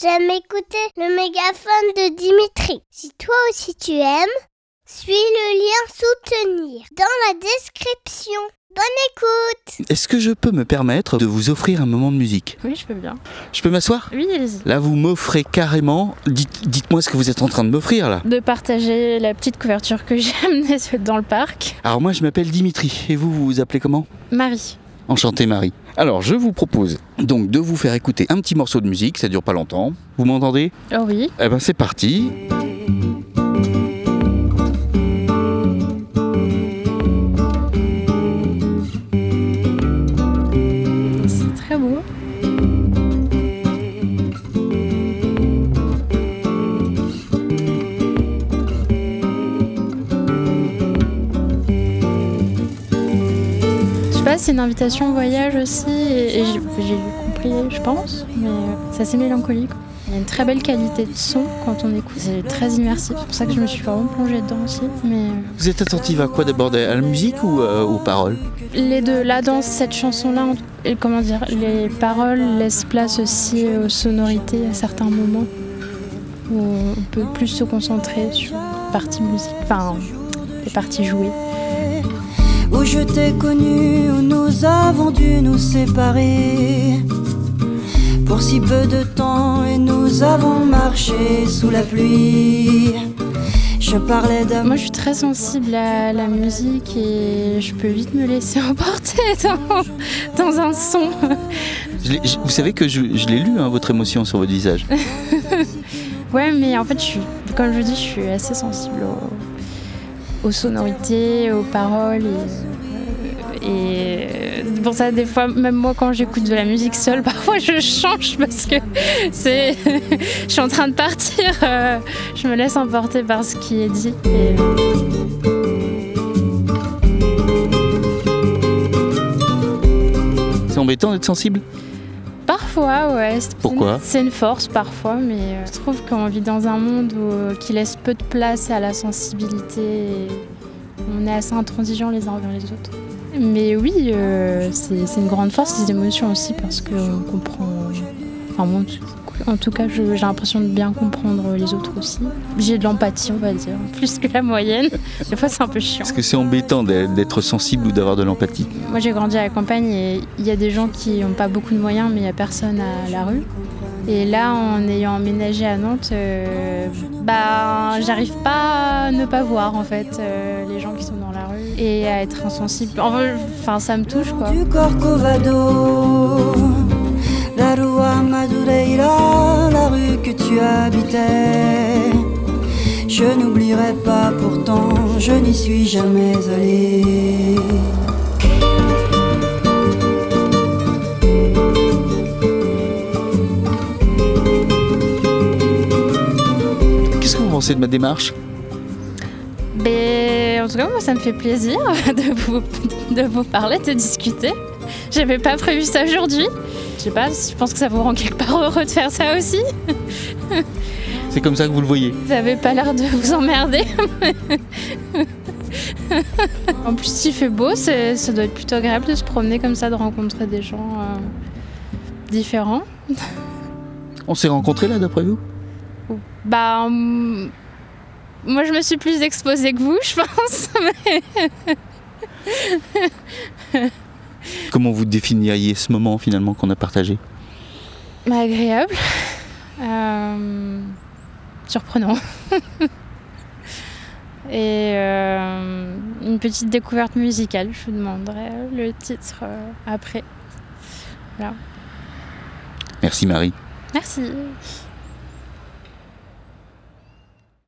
j'aime écouter le mégaphone de Dimitri. Si toi aussi tu aimes, suis le lien soutenir dans la description. Bonne écoute Est-ce que je peux me permettre de vous offrir un moment de musique? Oui, je peux bien. Je peux m'asseoir? Oui, allez-y. Là, vous m'offrez carrément. Dites- Dites-moi ce que vous êtes en train de m'offrir là. De partager la petite couverture que j'ai amenée dans le parc. Alors, moi, je m'appelle Dimitri. Et vous, vous vous appelez comment? Marie. Enchanté, Marie. Alors, je vous propose donc de vous faire écouter un petit morceau de musique. Ça dure pas longtemps. Vous m'entendez? Oh oui. Eh ben, c'est parti. C'est très beau. C'est une invitation au voyage aussi, et, et j'ai compris, je pense, mais euh, c'est assez mélancolique. Il y a une très belle qualité de son quand on écoute, c'est très immersif, c'est pour ça que je me suis vraiment plongée dedans aussi. Mais euh, Vous êtes attentive à quoi d'abord À la musique ou euh, aux paroles? Les deux, là dans cette chanson-là, on- comment dire, les paroles laissent place aussi aux sonorités à certains moments où on peut plus se concentrer sur les parties musique, enfin les parties jouées. Où je t'ai connu, où nous avons dû nous séparer. Pour si peu de temps, et nous avons marché sous la pluie. Je parlais d'amour. Moi, je suis très sensible à la musique et je peux vite me laisser emporter dans, dans un son. Je l'ai- je- Vous savez que je, je l'ai lu, hein, votre émotion sur votre visage. Ouais, mais en fait, je suis, comme je dis, je suis assez sensible aux, aux sonorités, aux paroles. Et, euh, pour ça, des fois, même moi, quand j'écoute de la musique seule, parfois je change parce que c'est, je suis en train de partir. euh, je me laisse emporter par ce qui est dit. C'est embêtant d'être sensible? Parfois, ouais. c'est- Pourquoi C'est une force parfois, mais euh, je trouve qu'on vit dans un monde où- euh, qui laisse peu de place à la sensibilité. Et on est assez intransigeants les uns envers les autres. Mais oui, euh, c'est une grande force, ces émotions aussi, parce qu'on comprend. Enfin, moi, en tout cas, j'ai l'impression de bien comprendre les autres aussi. J'ai de l'empathie, on va dire, plus que la moyenne. Des fois, c'est un peu chiant. Est-ce que c'est embêtant d'être sensible ou d'avoir de l'empathie? Moi j'ai grandi à la campagne et il y a des gens qui n'ont pas beaucoup de moyens mais il n'y a personne à la rue. Et là en ayant emménagé à Nantes, euh, bah j'arrive pas à ne pas voir en fait euh, les gens qui sont dans la rue et à être insensible. Enfin, Enfin ça me touche quoi. du Corcovado, Je n'oublierai pas pourtant, je n'y suis jamais allé. Qu'est-ce que vous pensez de ma démarche? Mais en tout cas moi ça me fait plaisir de vous, de vous parler, de discuter. J'avais pas prévu ça aujourd'hui. Je sais pas, je pense que ça vous rend quelque part heureux de faire ça aussi. C'est comme ça que vous le voyez Vous avez pas l'air de vous emmerder. en plus, il fait beau, ça doit être plutôt agréable de se promener comme ça, de rencontrer des gens euh, différents. On s'est rencontrés là, d'après vous? Bah, moi, je me suis plus exposée que vous, je pense. Comment vous définiriez ce moment finalement qu'on a partagé? Mais agréable. Euh, surprenant. Et euh, une petite découverte musicale, je vous demanderai le titre euh, après. Merci Marie. Merci.